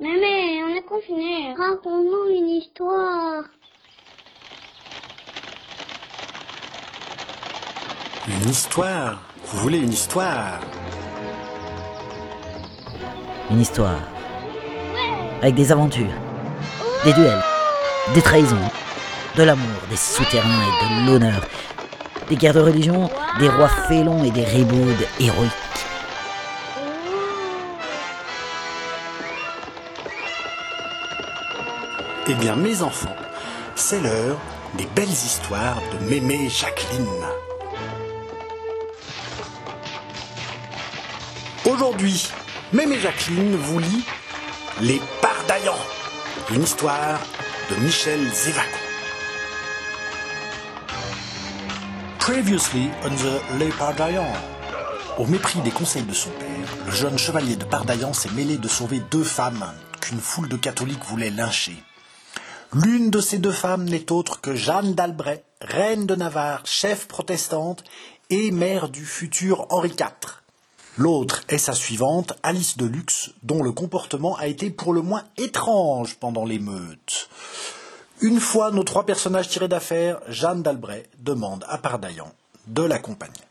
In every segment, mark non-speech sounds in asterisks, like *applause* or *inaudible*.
Mais on est confiné. Raconte-nous une histoire. Une histoire Vous voulez une histoire? Une histoire. Avec des aventures, des duels, des trahisons, de l'amour, des souterrains et de l'honneur, des guerres de religion, des rois félons et des ribaudes héroïques. Eh bien, mes enfants, c'est l'heure des belles histoires de Mémé Jacqueline. Aujourd'hui, Mémé Jacqueline vous lit Les Pardaillants, une histoire de Michel Zévaco. Previously on the Les Pardaillants. Au mépris des conseils de son père, le jeune chevalier de Pardaillan s'est mêlé de sauver deux femmes qu'une foule de catholiques voulait lyncher. L'une de ces deux femmes n'est autre que Jeanne d'Albret, reine de Navarre, chef protestante et mère du futur Henri IV. L'autre est sa suivante, Alice de Luxe, dont le comportement a été pour le moins étrange pendant l'émeute. Une fois nos trois personnages tirés d'affaire, Jeanne d'Albret demande à Pardaillan de l'accompagner.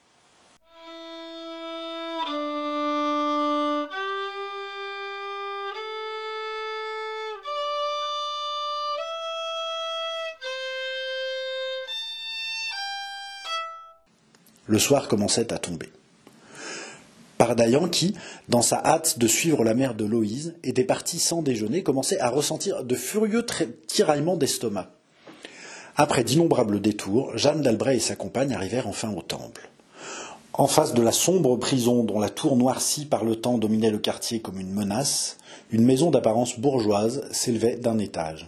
Le soir commençait à tomber. Pardaillan, qui, dans sa hâte de suivre la mère de Loïse, était parti sans déjeuner, commençait à ressentir de furieux tiraillements d'estomac. Après d'innombrables détours, Jeanne d'Albret et sa compagne arrivèrent enfin au temple. En face de la sombre prison dont la tour noircie par le temps dominait le quartier comme une menace, une maison d'apparence bourgeoise s'élevait d'un étage.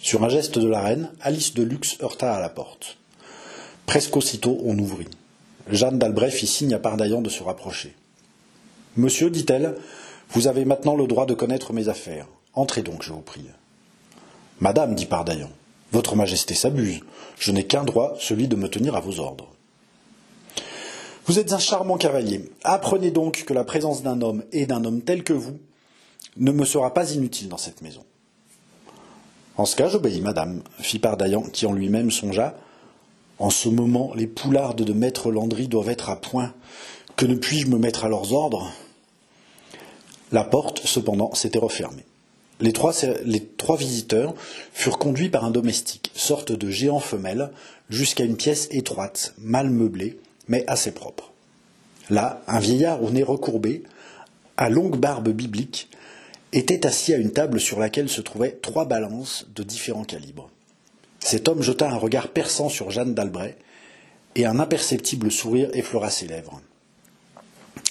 Sur un geste de la reine, Alice de Luxe heurta à la porte. Presque aussitôt on ouvrit. Jeanne d'Albret fit signe à Pardaillan de se rapprocher. Monsieur, dit-elle, vous avez maintenant le droit de connaître mes affaires. Entrez donc, je vous prie. Madame, dit Pardaillan, votre majesté s'abuse. Je n'ai qu'un droit, celui de me tenir à vos ordres. Vous êtes un charmant cavalier. Apprenez donc que la présence d'un homme et d'un homme tel que vous ne me sera pas inutile dans cette maison. En ce cas, j'obéis, madame, fit Pardaillan, qui en lui-même songea en ce moment, les poulardes de maître Landry doivent être à point. Que ne puis-je me mettre à leurs ordres? La porte, cependant, s'était refermée. Les trois, visiteurs furent conduits par un domestique, sorte de géant femelle, jusqu'à une pièce étroite, mal meublée, mais assez propre. Là, un vieillard au nez recourbé, à longue barbe biblique, était assis à une table sur laquelle se trouvaient trois balances de différents calibres. Cet homme jeta un regard perçant sur Jeanne d'Albret, et un imperceptible sourire effleura ses lèvres.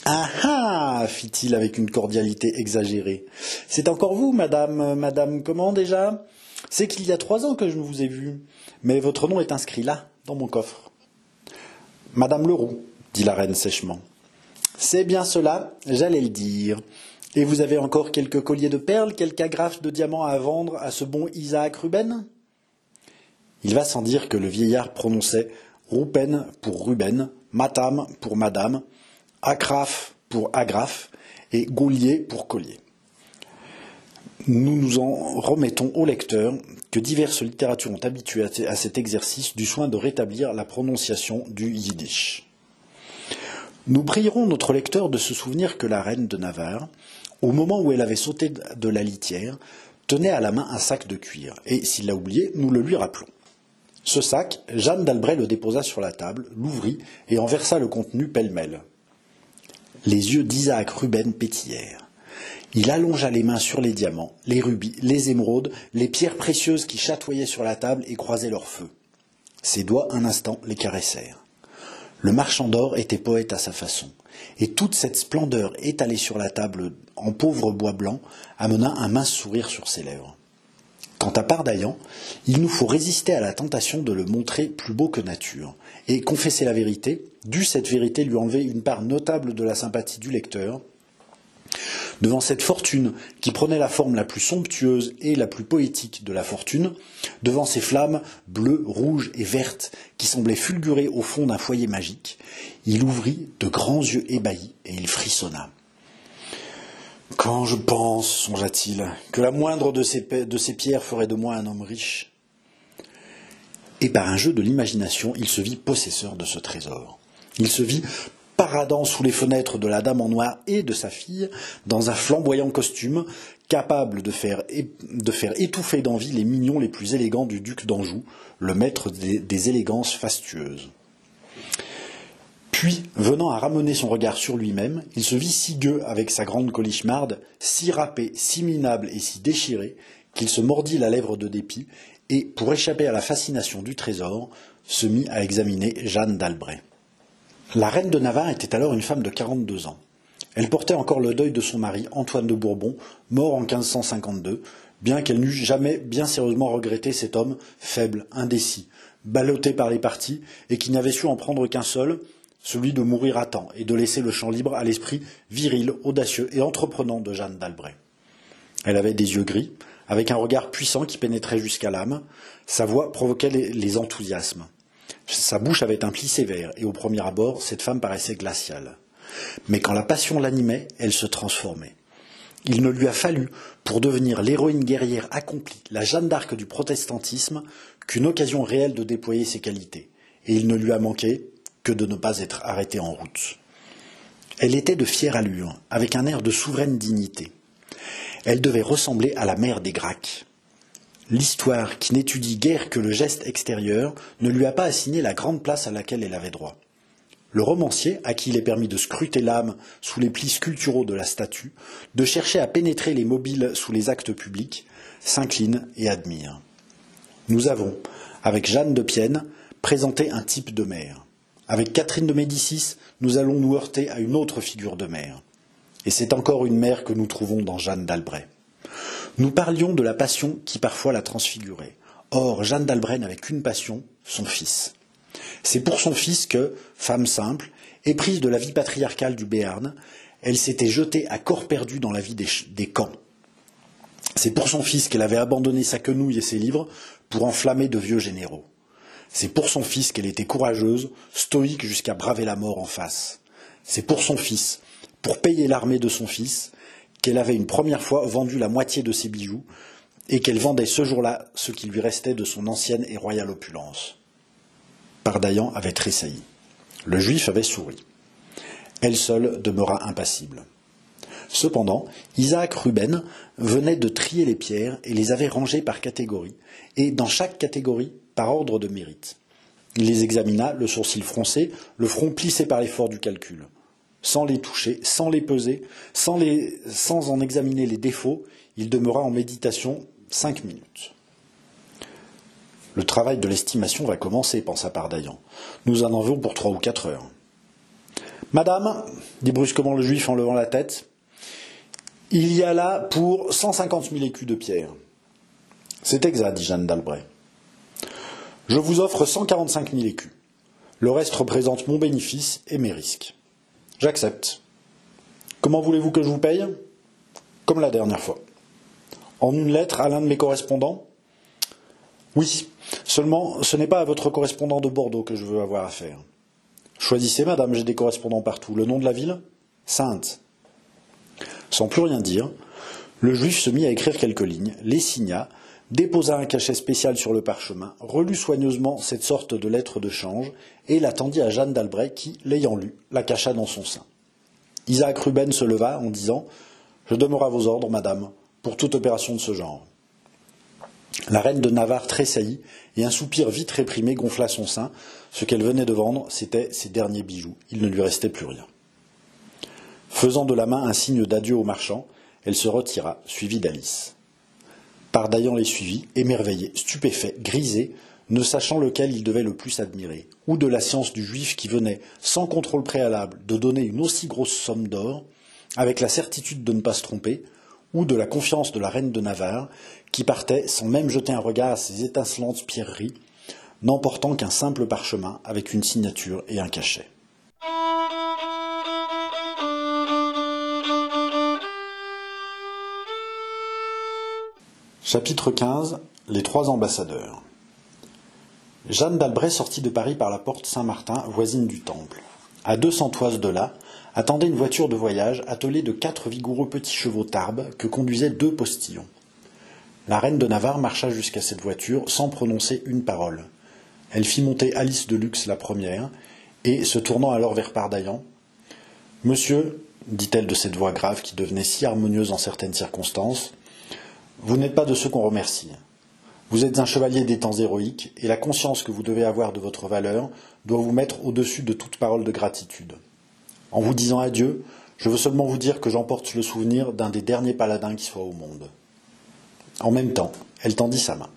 Ah ah fit-il avec une cordialité exagérée. C'est encore vous, madame, madame, comment déjà? C'est qu'il y a trois ans que je ne vous ai vu, mais votre nom est inscrit là, dans mon coffre. Madame Leroux, dit la reine sèchement. C'est bien cela, j'allais le dire. Et vous avez encore quelques colliers de perles, quelques agrafes de diamants à vendre à ce bon Isaac Ruben? Il va sans dire que le vieillard prononçait Roupen pour Ruben, Matam pour Madame, Agraf pour Agraf et Gaulier pour Collier. Nous nous en remettons au lecteur que diverses littératures ont habitué à cet exercice du soin de rétablir la prononciation du yiddish. Nous prierons notre lecteur de se souvenir que la reine de Navarre, au moment où elle avait sauté de la litière, tenait à la main un sac de cuir, et s'il l'a oublié, nous le lui rappelons. Ce sac, Jeanne d'Albret le déposa sur la table, l'ouvrit et en versa le contenu pêle-mêle. Les yeux d'Isaac Ruben pétillèrent. Il allongea les mains sur les diamants, les rubis, les émeraudes, les pierres précieuses qui chatoyaient sur la table et croisaient leur feu. Ses doigts, un instant, les caressèrent. Le marchand d'or était poète à sa façon, et toute cette splendeur étalée sur la table en pauvre bois blanc amena un mince sourire sur ses lèvres. Quant à Pardaillan, il nous faut résister à la tentation de le montrer plus beau que nature, et confesser la vérité, dût cette vérité lui enlever une part notable de la sympathie du lecteur, devant cette fortune qui prenait la forme la plus somptueuse et la plus poétique de la fortune, devant ces flammes bleues, rouges et vertes qui semblaient fulgurer au fond d'un foyer magique, il ouvrit de grands yeux ébahis et il frissonna. Quand je pense, songea-t-il, que la moindre de ces, pierres ferait de moi un homme riche. Et par un jeu de l'imagination, il se vit possesseur de ce trésor. Il se vit paradant sous les fenêtres de la dame en noir et de sa fille, dans un flamboyant costume, capable de faire, étouffer d'envie les mignons les plus élégants du duc d'Anjou, le maître des élégances fastueuses. Puis, venant à ramener son regard sur lui-même, il se vit si gueux avec sa grande colichmarde, si râpé, si minable et si déchiré, qu'il se mordit la lèvre de dépit, et, pour échapper à la fascination du trésor, se mit à examiner Jeanne d'Albret. La reine de Navarre était alors une femme de 42 ans. Elle portait encore le deuil de son mari, Antoine de Bourbon, mort en 1552, bien qu'elle n'eût jamais bien sérieusement regretté cet homme faible, indécis, ballotté par les partis, et qui n'avait su en prendre qu'un seul, celui de mourir à temps et de laisser le champ libre à l'esprit viril, audacieux et entreprenant de Jeanne d'Albret. Elle avait des yeux gris, avec un regard puissant qui pénétrait jusqu'à l'âme, sa voix provoquait les enthousiasmes. Sa bouche avait un pli sévère, et au premier abord, cette femme paraissait glaciale. Mais quand la passion l'animait, elle se transformait. Il ne lui a fallu, pour devenir l'héroïne guerrière accomplie, la Jeanne d'Arc du protestantisme, qu'une occasion réelle de déployer ses qualités. Et il ne lui a manqué que de ne pas être arrêtée en route. Elle était de fière allure, avec un air de souveraine dignité. Elle devait ressembler à la mère des Gracques. L'histoire, qui n'étudie guère que le geste extérieur, ne lui a pas assigné la grande place à laquelle elle avait droit. Le romancier, à qui il est permis de scruter l'âme sous les plis sculpturaux de la statue, de chercher à pénétrer les mobiles sous les actes publics, s'incline et admire. Nous avons, avec Jeanne de Pienne, présenté un type de mère. Avec Catherine de Médicis, nous allons nous heurter à une autre figure de mère. Et c'est encore une mère que nous trouvons dans Jeanne d'Albret. Nous parlions de la passion qui parfois la transfigurait. Or, Jeanne d'Albret n'avait qu'une passion, son fils. C'est pour son fils que, femme simple, éprise de la vie patriarcale du Béarn, elle s'était jetée à corps perdu dans la vie des, camps. C'est pour son fils qu'elle avait abandonné sa quenouille et ses livres pour enflammer de vieux généraux. C'est pour son fils qu'elle était courageuse, stoïque jusqu'à braver la mort en face. C'est pour son fils, pour payer l'armée de son fils, qu'elle avait une première fois vendu la moitié de ses bijoux et qu'elle vendait ce jour-là ce qui lui restait de son ancienne et royale opulence. Pardaillan avait tressailli. Le juif avait souri. Elle seule demeura impassible. Cependant, Isaac Ruben venait de trier les pierres et les avait rangées par catégorie, et dans chaque catégorie par ordre de mérite. Il les examina, le sourcil froncé, le front plissé par l'effort du calcul sans les toucher, sans les peser, sans, en examiner les défauts, il demeura en méditation cinq minutes. Le travail de l'estimation va commencer, pensa Pardaillan. Nous en avons pour trois ou quatre heures. Madame, dit brusquement le juif en levant la tête, il y a là pour cent cinquante mille écus de pierre. C'est exact, dit Jeanne d'Albret. Je vous offre cent quarante-cinq mille écus. Le reste représente mon bénéfice et mes risques. J'accepte. Comment voulez-vous que je vous paye? Comme la dernière fois. En une lettre à l'un de mes correspondants? Oui, seulement ce n'est pas à votre correspondant de Bordeaux que je veux avoir affaire. Choisissez, madame, j'ai des correspondants partout. Le nom de la ville? Sainte. Sans plus rien dire, le juif se mit à écrire quelques lignes, les signa, déposa un cachet spécial sur le parchemin, relut soigneusement cette sorte de lettre de change, et l'attendit à Jeanne d'Albret qui, l'ayant lue, la cacha dans son sein. Isaac Ruben se leva en disant Je demeure à vos ordres, madame, pour toute opération de ce genre. La reine de Navarre tressaillit, et un soupir vite réprimé gonfla son sein. Ce qu'elle venait de vendre, c'étaient ses derniers bijoux. Il ne lui restait plus rien. Faisant de la main un signe d'adieu au marchand, elle se retira, suivie d'Alice. Pardaillan les suivit, émerveillé, stupéfait, grisé, ne sachant lequel il devait le plus admirer, ou de la science du juif qui venait, sans contrôle préalable, de donner une aussi grosse somme d'or, avec la certitude de ne pas se tromper, ou de la confiance de la reine de Navarre, qui partait sans même jeter un regard à ses étincelantes pierreries, n'emportant qu'un simple parchemin avec une signature et un cachet. Chapitre 15 Les trois ambassadeurs. Jeanne d'Albret sortit de Paris par la porte Saint-Martin, voisine du Temple. À deux cents toises de là, attendait une voiture de voyage attelée de quatre vigoureux petits chevaux tarbes que conduisaient deux postillons. La reine de Navarre marcha jusqu'à cette voiture sans prononcer une parole. Elle fit monter Alice de Luxe la première, et, se tournant alors vers Pardaillan, Monsieur, dit-elle de cette voix grave qui devenait si harmonieuse en certaines circonstances, vous n'êtes pas de ceux qu'on remercie. Vous êtes un chevalier des temps héroïques, et la conscience que vous devez avoir de votre valeur doit vous mettre au-dessus de toute parole de gratitude. En vous disant adieu, je veux seulement vous dire que j'emporte le souvenir d'un des derniers paladins qui soit au monde. En même temps, elle tendit sa main.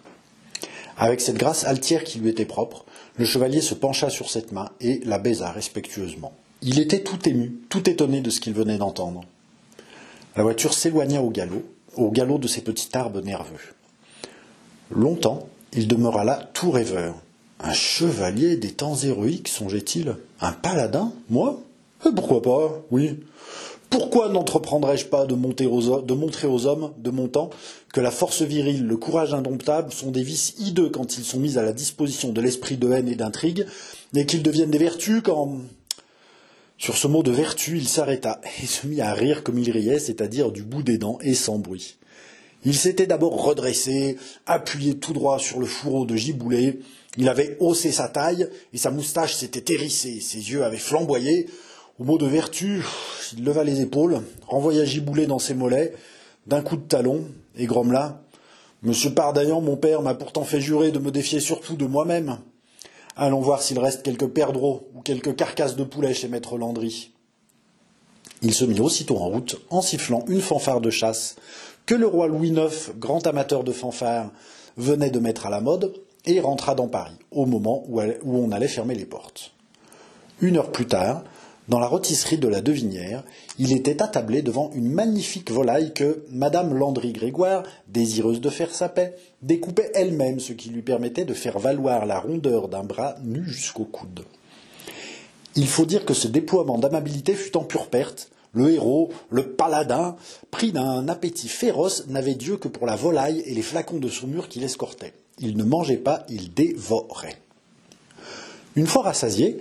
Avec cette grâce altière qui lui était propre, le chevalier se pencha sur cette main et la baisa respectueusement. Il était tout ému, tout étonné de ce qu'il venait d'entendre. La voiture s'éloigna au galop, au galop de ses petits arbres nerveux. Longtemps, il demeura là tout rêveur. Un chevalier des temps héroïques, songeait-il Un paladin Moi? Eh, Pourquoi pas Oui. Pourquoi n'entreprendrais-je pas de, montrer aux hommes de mon temps que la force virile, le courage indomptable sont des vices hideux quand ils sont mis à la disposition de l'esprit de haine et d'intrigue, et qu'ils deviennent des vertus quand... Sur ce mot de vertu, il s'arrêta et se mit à rire comme il riait, c'est-à-dire du bout des dents et sans bruit. Il s'était d'abord redressé, appuyé tout droit sur le fourreau de Giboulet, il avait haussé sa taille et sa moustache s'était hérissée, ses yeux avaient flamboyé, au mot de vertu, il leva les épaules, renvoya Giboulet dans ses mollets, d'un coup de talon, et grommela Monsieur Pardaillan, mon père, m'a pourtant fait jurer de me défier surtout de moi-même. Allons voir s'il reste quelques perdreaux ou quelques carcasses de poulet chez maître Landry. Il se mit aussitôt en route, en sifflant une fanfare de chasse que le roi Louis IX, grand amateur de fanfares, venait de mettre à la mode, et rentra dans Paris, au moment où on allait fermer les portes. Une heure plus tard, dans la rôtisserie de la Devinière, il était attablé devant une magnifique volaille que Madame Landry Grégoire, désireuse de faire sa paix, découpait elle-même, ce qui lui permettait de faire valoir la rondeur d'un bras nu jusqu'au coude. Il faut dire que ce déploiement d'amabilité fut en pure perte. Le héros, le paladin, pris d'un appétit féroce, n'avait Dieu que pour la volaille et les flacons de saumure qui l'escortaient. Il ne mangeait pas, il dévorait. Une fois rassasié,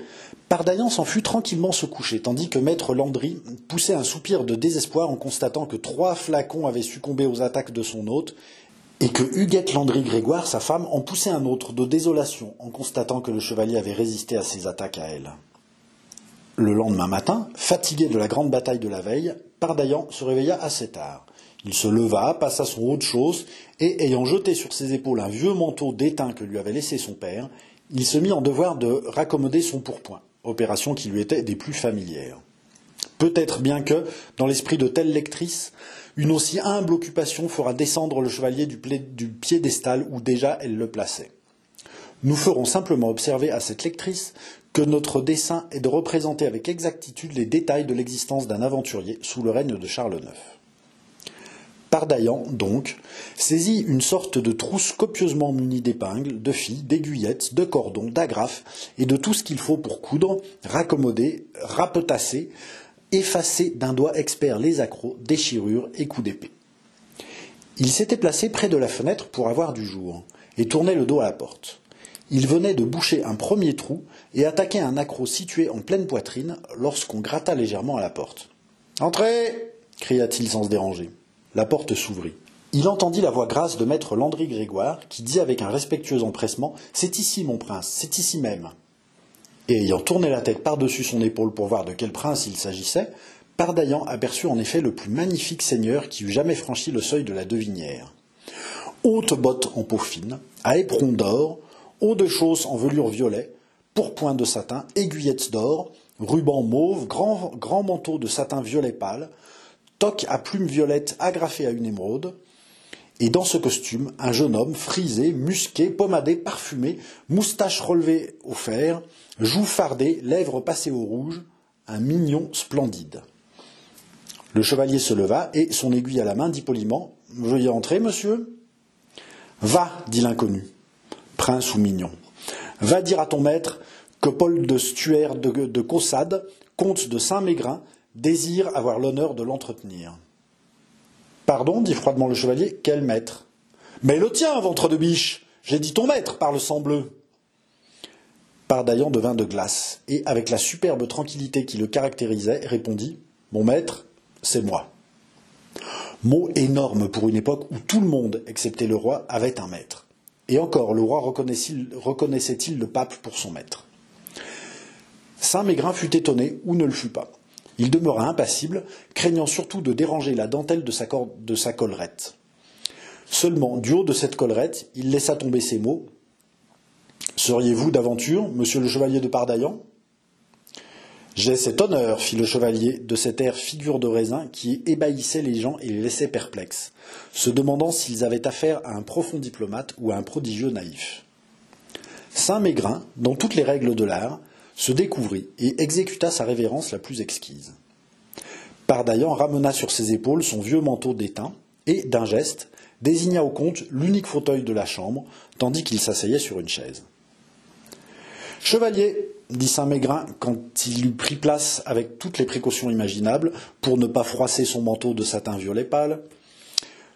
Pardaillan s'en fut tranquillement se coucher, tandis que maître Landry poussait un soupir de désespoir en constatant que trois flacons avaient succombé aux attaques de son hôte, et que Huguette Landry Grégoire, sa femme, en poussait un autre de désolation en constatant que le chevalier avait résisté à ses attaques à elle. Le lendemain matin, fatigué de la grande bataille de la veille, Pardaillan se réveilla assez tard. Il se leva, passa son haut de chausse, et ayant jeté sur ses épaules un vieux manteau d'étain que lui avait laissé son père, il se mit en devoir de raccommoder son pourpoint opération qui lui était des plus familières. Peut-être bien que, dans l'esprit de telle lectrice, une aussi humble occupation fera descendre le chevalier du, piédestal où déjà elle le plaçait. Nous ferons simplement observer à cette lectrice que notre dessein est de représenter avec exactitude les détails de l'existence d'un aventurier sous le règne de Charles IX. Pardaillan, donc, saisit une sorte de trousse copieusement munie d'épingles, de filles, d'aiguillettes, de cordons, d'agrafes et de tout ce qu'il faut pour coudre, raccommoder, rapetasser, effacer d'un doigt expert les accros, déchirures et coups d'épée. Il s'était placé près de la fenêtre pour avoir du jour, et tournait le dos à la porte. Il venait de boucher un premier trou et attaquer un accroc situé en pleine poitrine lorsqu'on gratta légèrement à la porte. Entrez cria-t-il sans se déranger. La porte s'ouvrit. Il entendit la voix grasse de maître Landry Grégoire, qui dit avec un respectueux empressement C'est ici, mon prince, c'est ici même. Et ayant tourné la tête par-dessus son épaule pour voir de quel prince il s'agissait, Pardaillan aperçut en effet le plus magnifique seigneur qui eût jamais franchi le seuil de la devinière. Haute botte en peau fine, à éperon d'or, haut de chausses en velours violet, pourpoint de satin, aiguillettes d'or, ruban mauve, grand, grand manteau de satin violet pâle, toque à plumes violettes agrafée à une émeraude, et dans ce costume, un jeune homme frisé, musqué, pommadé, parfumé, moustache relevée au fer, joues fardées, lèvres passées au rouge, un mignon splendide. Le chevalier se leva et, son aiguille à la main, dit poliment Veuillez entrer, monsieur Va, dit l'inconnu, prince ou mignon. Va dire à ton maître que Paul de Stuer de, de Caussade, comte de Saint-Mégrin, désire avoir l'honneur de l'entretenir. Pardon, dit froidement le chevalier, quel maître? Mais le tien, ventre de biche J'ai dit ton maître, par le sang bleu. Pardaillan devint de glace, et avec la superbe tranquillité qui le caractérisait, répondit Mon maître, c'est moi. Mot énorme pour une époque où tout le monde, excepté le roi, avait un maître. Et encore, le roi reconnaissait-il le pape pour son maître? Saint Mégrin fut étonné ou ne le fut pas. Il demeura impassible, craignant surtout de déranger la dentelle de sa, collerette. Seulement, du haut de cette collerette, il laissa tomber ces mots Seriez-vous d'aventure, monsieur le chevalier de Pardaillan? J'ai cet honneur, fit le chevalier, de cet air figure de raisin qui ébahissait les gens et les laissait perplexes, se demandant s'ils avaient affaire à un profond diplomate ou à un prodigieux naïf. Saint Mégrin, dans toutes les règles de l'art, se découvrit et exécuta sa révérence la plus exquise. Pardaillan ramena sur ses épaules son vieux manteau d'étain et, d'un geste, désigna au comte l'unique fauteuil de la chambre, tandis qu'il s'asseyait sur une chaise. Chevalier, dit Saint-Mégrin quand il eut pris place avec toutes les précautions imaginables pour ne pas froisser son manteau de satin violet pâle,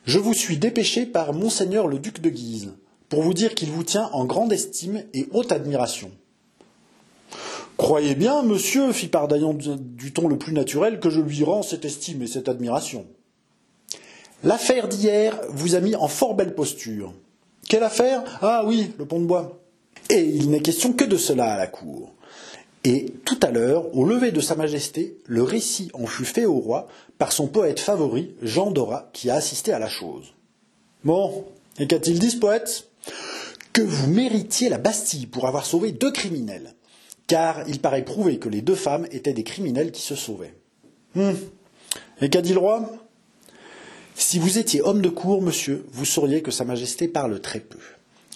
je vous suis dépêché par monseigneur le duc de Guise pour vous dire qu'il vous tient en grande estime et haute admiration. Croyez bien, monsieur, fit Pardaillan du ton le plus naturel, que je lui rends cette estime et cette admiration. L'affaire d'hier vous a mis en fort belle posture. Quelle affaire? Ah oui, le pont de bois. Et il n'est question que de cela à la cour. Et tout à l'heure, au lever de Sa Majesté, le récit en fut fait au roi par son poète favori, Jean Dora, qui a assisté à la chose. Bon, et qu'a-t-il dit ce poète? Que vous méritiez la Bastille pour avoir sauvé deux criminels, car il paraît prouvé que les deux femmes étaient des criminels qui se sauvaient. Hum. Et qu'a dit le roi? Si vous étiez homme de cour, monsieur, vous sauriez que Sa Majesté parle très peu.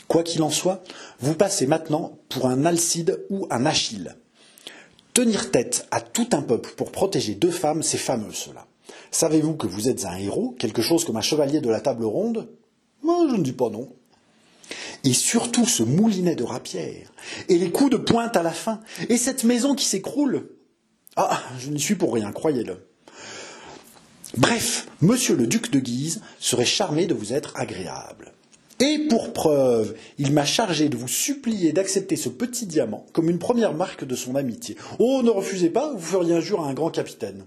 Quoi qu'il en soit, vous passez maintenant pour un Alcide ou un Achille. Tenir tête à tout un peuple pour protéger deux femmes, c'est fameux cela. Savez-vous que vous êtes un héros, quelque chose comme un chevalier de la table ronde? Moi, je ne dis pas non. Et surtout ce moulinet de rapière, et les coups de pointe à la fin, et cette maison qui s'écroule. Ah, je n'y suis pour rien, croyez-le. Bref, monsieur le duc de Guise serait charmé de vous être agréable. Et pour preuve, il m'a chargé de vous supplier d'accepter ce petit diamant comme une première marque de son amitié. Oh, ne refusez pas, vous feriez injure à un grand capitaine.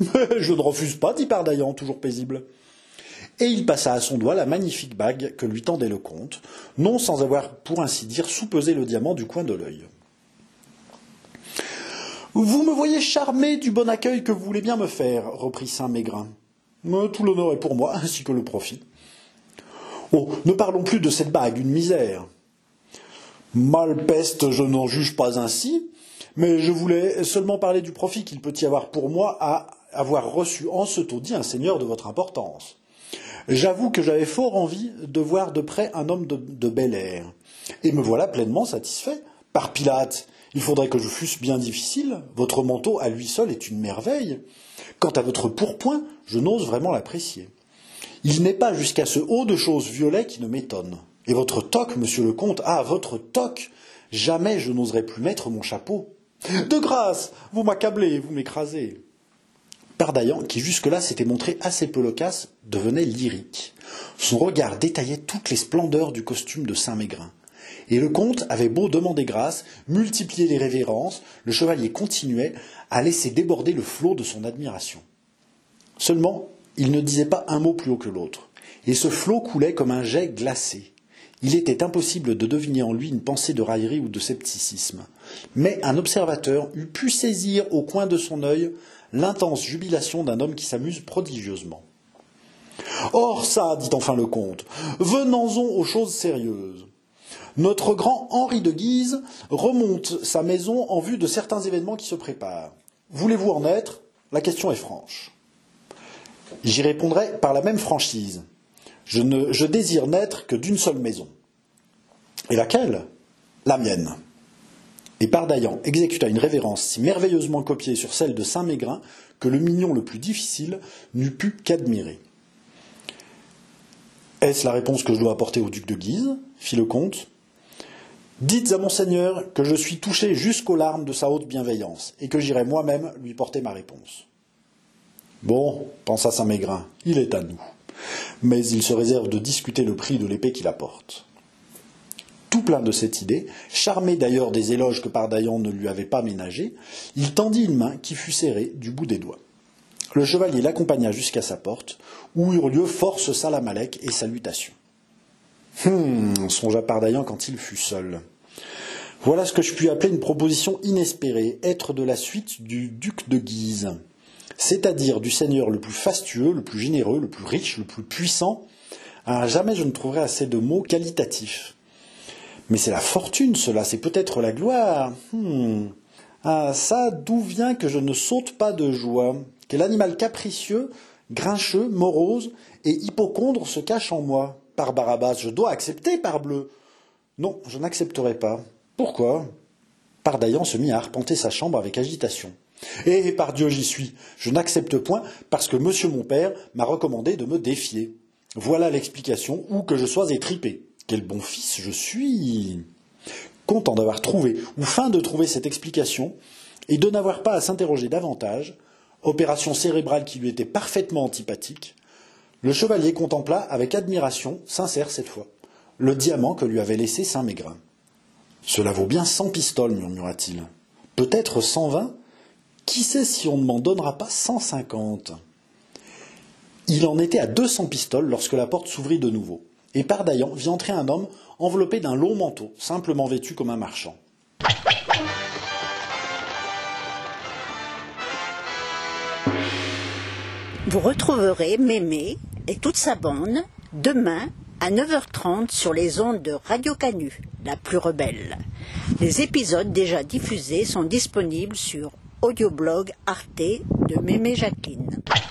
*laughs* Je ne refuse pas, dit Pardaillan, toujours paisible. Et il passa à son doigt la magnifique bague que lui tendait le comte, non sans avoir, pour ainsi dire, soupesé le diamant du coin de l'œil. Vous me voyez charmé du bon accueil que vous voulez bien me faire, reprit Saint Mégrin. Tout l'honneur est pour moi, ainsi que le profit. Oh, ne parlons plus de cette bague, une misère. Malpeste, je n'en juge pas ainsi, mais je voulais seulement parler du profit qu'il peut y avoir pour moi à avoir reçu en ce taudis un seigneur de votre importance. J'avoue que j'avais fort envie de voir de près un homme de, bel air, et me voilà pleinement satisfait. Par Pilate, il faudrait que je fusse bien difficile. Votre manteau à lui seul est une merveille. Quant à votre pourpoint, je n'ose vraiment l'apprécier. Il n'est pas jusqu'à ce haut de choses violet qui ne m'étonne. Et votre toque, monsieur le comte, ah, votre toque Jamais je n'oserais plus mettre mon chapeau. De grâce Vous m'accablez, vous m'écrasez. Pardaillan, qui jusque-là s'était montré assez peu loquace, devenait lyrique. Son regard détaillait toutes les splendeurs du costume de Saint-Mégrin. Et le comte avait beau demander grâce, multiplier les révérences, le chevalier continuait à laisser déborder le flot de son admiration. Seulement, il ne disait pas un mot plus haut que l'autre, et ce flot coulait comme un jet glacé. Il était impossible de deviner en lui une pensée de raillerie ou de scepticisme. Mais un observateur eût pu saisir au coin de son œil l'intense jubilation d'un homme qui s'amuse prodigieusement. Or ça, dit enfin le comte, venons-en aux choses sérieuses. Notre grand Henri de Guise remonte sa maison en vue de certains événements qui se préparent. Voulez-vous en être? La question est franche. J'y répondrai par la même franchise. Je ne je désire n'être que d'une seule maison. Et laquelle? La mienne. Et Pardaillan exécuta une révérence si merveilleusement copiée sur celle de Saint-Mégrin que le mignon le plus difficile n'eut pu qu'admirer. Est-ce la réponse que je dois apporter au duc de Guise fit le comte. Dites à monseigneur que je suis touché jusqu'aux larmes de sa haute bienveillance, et que j'irai moi-même lui porter ma réponse. Bon, pensa Saint-Mégrin, il est à nous. Mais il se réserve de discuter le prix de l'épée qu'il apporte. Tout plein de cette idée, charmé d'ailleurs des éloges que Pardaillan ne lui avait pas ménagés, il tendit une main qui fut serrée du bout des doigts. Le chevalier l'accompagna jusqu'à sa porte, où eurent lieu force salamalek et salutations. Hum, songea Pardaillan quand il fut seul. Voilà ce que je puis appeler une proposition inespérée, être de la suite du duc de Guise, c'est-à-dire du seigneur le plus fastueux, le plus généreux, le plus riche, le plus puissant. Ah, jamais je ne trouverai assez de mots qualitatifs. Mais c'est la fortune, cela, c'est peut-être la gloire. Hum. Ah, ça, d'où vient que je ne saute pas de joie? Quel animal capricieux, grincheux, morose et hypocondre se cache en moi? Par Barabbas, je dois accepter, parbleu. Non, je n'accepterai pas. Pourquoi? Pardaillan se mit à arpenter sa chambre avec agitation. Eh, par Dieu, j'y suis. Je n'accepte point parce que monsieur mon père m'a recommandé de me défier. Voilà l'explication, ou que je sois étripé. Quel bon fils je suis Content d'avoir trouvé, ou fin de trouver cette explication, et de n'avoir pas à s'interroger davantage, opération cérébrale qui lui était parfaitement antipathique, le chevalier contempla avec admiration, sincère cette fois, le diamant que lui avait laissé Saint-Mégrin. Cela vaut bien cent pistoles, murmura-t-il. Peut-être cent vingt? Qui sait si on ne m'en donnera pas cent cinquante? Il en était à deux cents pistoles lorsque la porte s'ouvrit de nouveau, et Pardaillan vit entrer un homme enveloppé d'un long manteau, simplement vêtu comme un marchand. Vous retrouverez Mémé et toute sa bande demain à 9h30 sur les ondes de Radio Canu, la plus rebelle. Les épisodes déjà diffusés sont disponibles sur audioblog Arte de Mémé Jacqueline.